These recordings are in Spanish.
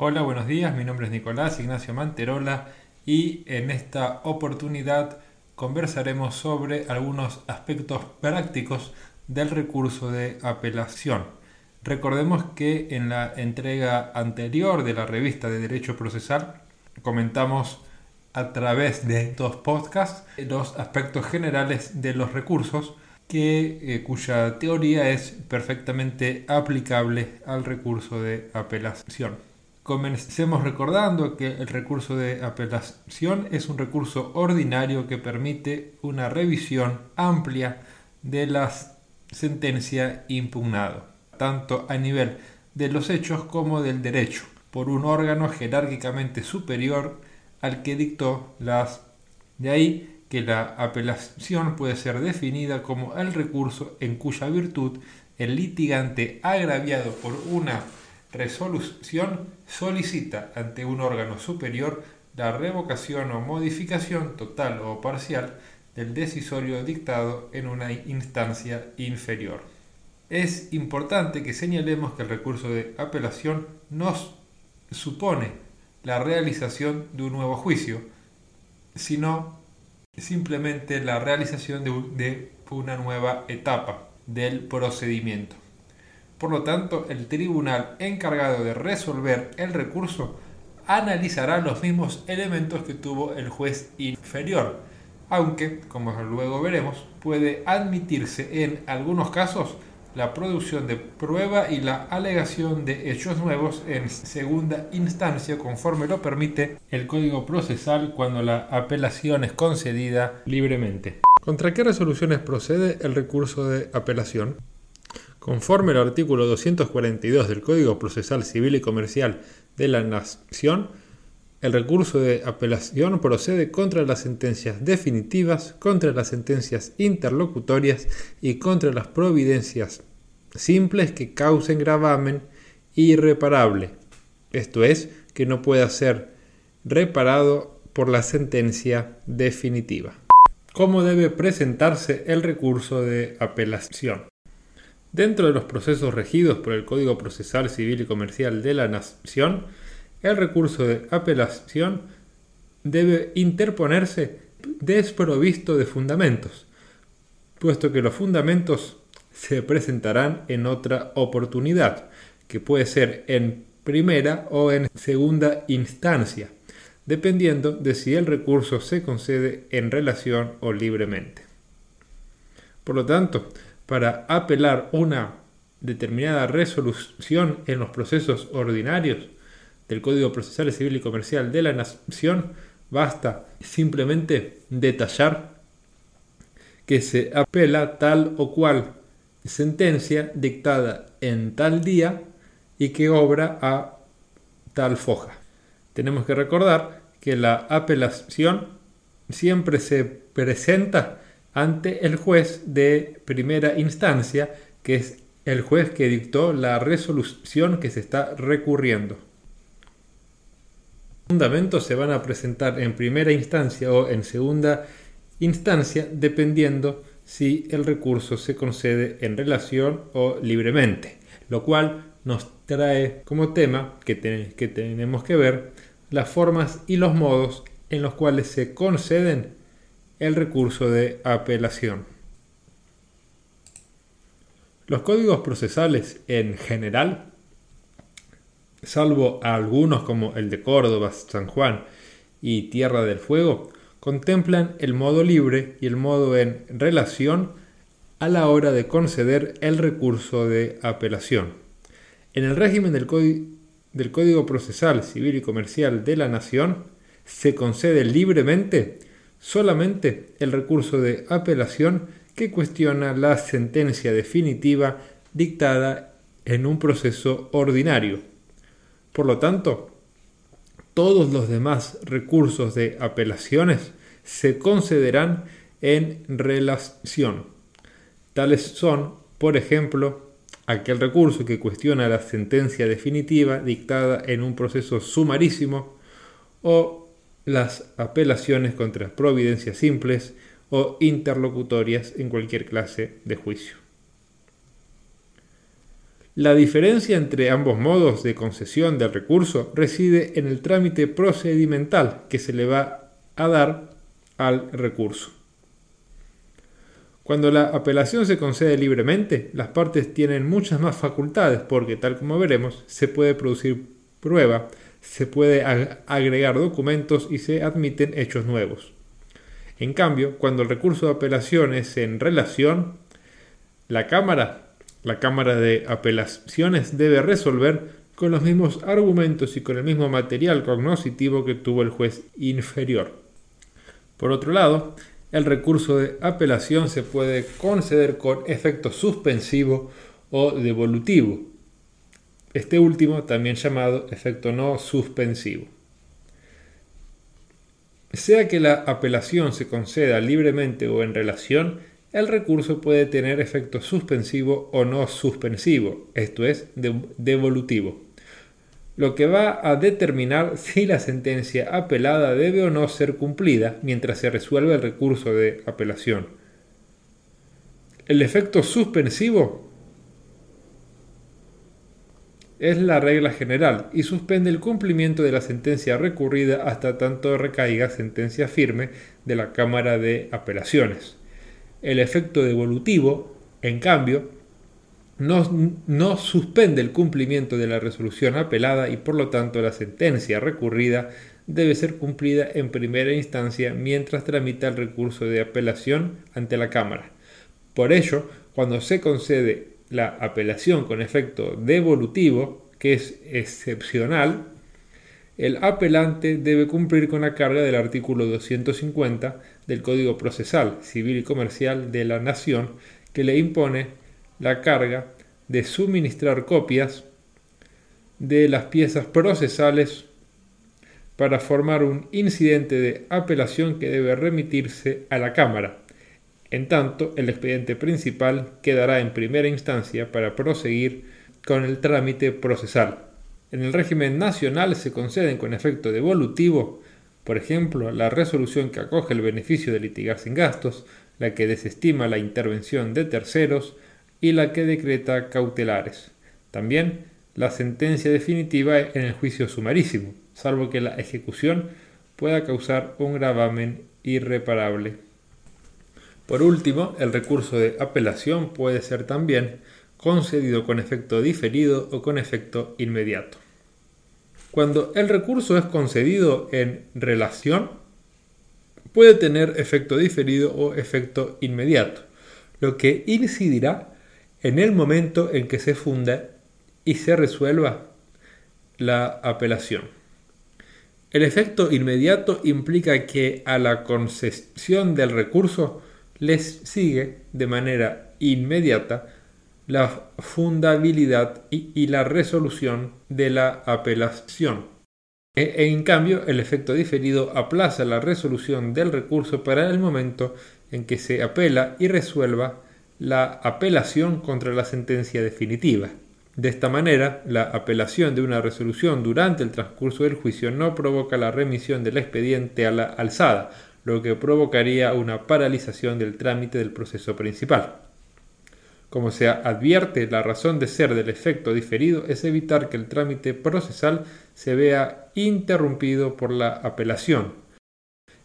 Hola, buenos días, mi nombre es Nicolás Ignacio Manterola y en esta oportunidad conversaremos sobre algunos aspectos prácticos del recurso de apelación. Recordemos que en la entrega anterior de la revista de Derecho Procesal comentamos a través de dos podcasts los aspectos generales de los recursos que, eh, cuya teoría es perfectamente aplicable al recurso de apelación. Comencemos recordando que el recurso de apelación es un recurso ordinario que permite una revisión amplia de la sentencia impugnada, tanto a nivel de los hechos como del derecho, por un órgano jerárquicamente superior al que dictó las. De ahí que la apelación puede ser definida como el recurso en cuya virtud el litigante agraviado por una resolución solicita ante un órgano superior la revocación o modificación total o parcial del decisorio dictado en una instancia inferior. Es importante que señalemos que el recurso de apelación no supone la realización de un nuevo juicio, sino simplemente la realización de una nueva etapa del procedimiento. Por lo tanto, el tribunal encargado de resolver el recurso analizará los mismos elementos que tuvo el juez inferior, aunque, como luego veremos, puede admitirse en algunos casos la producción de prueba y la alegación de hechos nuevos en segunda instancia conforme lo permite el Código Procesal cuando la apelación es concedida libremente. ¿Contra qué resoluciones procede el recurso de apelación? Conforme al artículo 242 del Código Procesal Civil y Comercial de la Nación, el recurso de apelación procede contra las sentencias definitivas, contra las sentencias interlocutorias y contra las providencias simples que causen gravamen irreparable, esto es, que no pueda ser reparado por la sentencia definitiva. ¿Cómo debe presentarse el recurso de apelación? Dentro de los procesos regidos por el Código Procesal Civil y Comercial de la Nación, el recurso de apelación debe interponerse desprovisto de fundamentos, puesto que los fundamentos se presentarán en otra oportunidad, que puede ser en primera o en segunda instancia, dependiendo de si el recurso se concede en relación o libremente. Por lo tanto, para apelar una determinada resolución en los procesos ordinarios del Código Procesal Civil y Comercial de la Nación, basta simplemente detallar que se apela tal o cual sentencia dictada en tal día y que obra a tal foja. Tenemos que recordar que la apelación siempre se presenta ante el juez de primera instancia, que es el juez que dictó la resolución que se está recurriendo. Los fundamentos se van a presentar en primera instancia o en segunda instancia dependiendo si el recurso se concede en relación o libremente, lo cual nos trae como tema que, que tenemos que ver las formas y los modos en los cuales se conceden el recurso de apelación. Los códigos procesales en general, salvo algunos como el de Córdoba, San Juan y Tierra del Fuego, contemplan el modo libre y el modo en relación a la hora de conceder el recurso de apelación. En el régimen del, Código Procesal Civil y Comercial de la Nación, se concede libremente solamente el recurso de apelación que cuestiona la sentencia definitiva dictada en un proceso ordinario. Por lo tanto, todos los demás recursos de apelaciones se concederán en relación. Tales son, por ejemplo, aquel recurso que cuestiona la sentencia definitiva dictada en un proceso sumarísimo o las apelaciones contra providencias simples o interlocutorias en cualquier clase de juicio. La diferencia entre ambos modos de concesión del recurso reside en el trámite procedimental que se le va a dar al recurso. Cuando la apelación se concede libremente, las partes tienen muchas más facultades porque, tal como veremos, se puede producir prueba, se puede agregar documentos y se admiten hechos nuevos. En cambio, cuando el recurso de apelación es en relación, la Cámara la Cámara de Apelaciones debe resolver con los mismos argumentos y con el mismo material cognoscitivo que tuvo el juez inferior. Por otro lado, el recurso de apelación se puede conceder con efecto suspensivo o devolutivo, este último también llamado efecto no suspensivo. Sea que la apelación se conceda libremente o en relación, el recurso puede tener efecto suspensivo o no suspensivo, esto es, devolutivo, lo que va a determinar si la sentencia apelada debe o no ser cumplida mientras se resuelve el recurso de apelación. El efecto suspensivo es la regla general y suspende el cumplimiento de la sentencia recurrida hasta tanto recaiga sentencia firme de la Cámara de Apelaciones. El efecto devolutivo, en cambio, no, suspende el cumplimiento de la resolución apelada y por lo tanto la sentencia recurrida debe ser cumplida en primera instancia mientras tramita el recurso de apelación ante la Cámara. Por ello, cuando se concede la apelación con efecto devolutivo, que es excepcional, el apelante debe cumplir con la carga del artículo 250 del Código Procesal Civil y Comercial de la Nación que le impone la carga de suministrar copias de las piezas procesales para formar un incidente de apelación que debe remitirse a la Cámara. En tanto, el expediente principal quedará en primera instancia para proseguir con el trámite procesal. En el régimen nacional se conceden con efecto devolutivo, por ejemplo, la resolución que acoge el beneficio de litigar sin gastos, la que desestima la intervención de terceros y la que decreta cautelares. También la sentencia definitiva en el juicio sumarísimo, salvo que la ejecución pueda causar un gravamen irreparable. Por último, el recurso de apelación puede ser también concedido con efecto diferido o con efecto inmediato. Cuando el recurso es concedido en relación, puede tener efecto diferido o efecto inmediato, lo que incidirá en el momento en que se funda y se resuelva la apelación. El efecto inmediato implica que a la concesión del recurso les sigue de manera inmediata la fundabilidad y, la resolución de la apelación. E, en cambio, el efecto diferido aplaza la resolución del recurso para el momento en que se apela y resuelva la apelación contra la sentencia definitiva. De esta manera, la apelación de una resolución durante el transcurso del juicio no provoca la remisión del expediente a la alzada, lo que provocaría una paralización del trámite del proceso principal. Como se advierte, la razón de ser del efecto diferido es evitar que el trámite procesal se vea interrumpido por la apelación.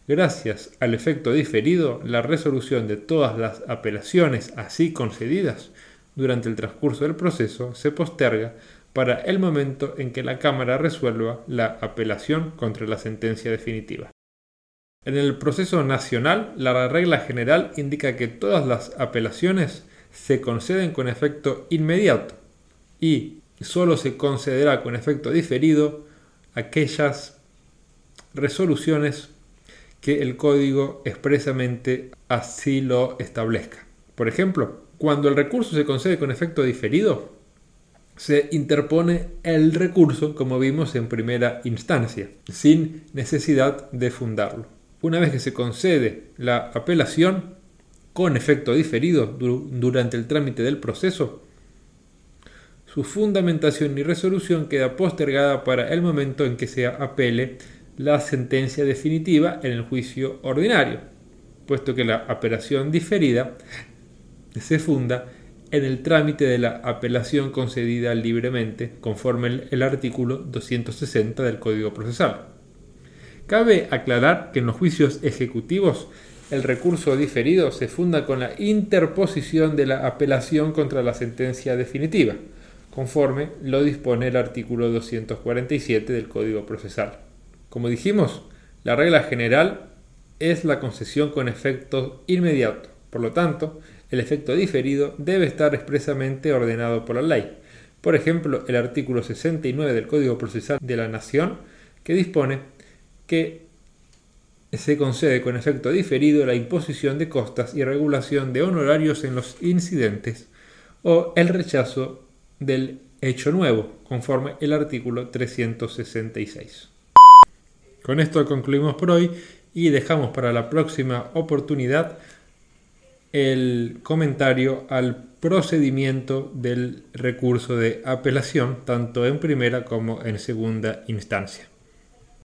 Gracias al efecto diferido, la resolución de todas las apelaciones así concedidas durante el transcurso del proceso se posterga para el momento en que la Cámara resuelva la apelación contra la sentencia definitiva. En el proceso nacional, la regla general indica que todas las apelaciones se conceden con efecto inmediato y solo se concederá con efecto diferido aquellas resoluciones que el código expresamente así lo establezca. Por ejemplo, cuando el recurso se concede con efecto diferido, se interpone el recurso, como vimos en primera instancia, sin necesidad de fundarlo. Una vez que se concede la apelación, con efecto diferido durante el trámite del proceso, su fundamentación y resolución queda postergada para el momento en que se apele la sentencia definitiva en el juicio ordinario, puesto que la apelación diferida se funda en el trámite de la apelación concedida libremente, conforme el, el artículo 260 del Código Procesal. Cabe aclarar que en los juicios ejecutivos el recurso diferido se funda con la interposición de la apelación contra la sentencia definitiva, conforme lo dispone el artículo 247 del Código Procesal. Como dijimos, la regla general es la concesión con efecto inmediato. Por lo tanto, el efecto diferido debe estar expresamente ordenado por la ley. Por ejemplo, el artículo 69 del Código Procesal de la Nación, que dispone que se concede con efecto diferido la imposición de costas y regulación de honorarios en los incidentes o el rechazo del hecho nuevo, conforme el artículo 366. Con esto concluimos por hoy y dejamos para la próxima oportunidad el comentario al procedimiento del recurso de apelación, tanto en primera como en segunda instancia.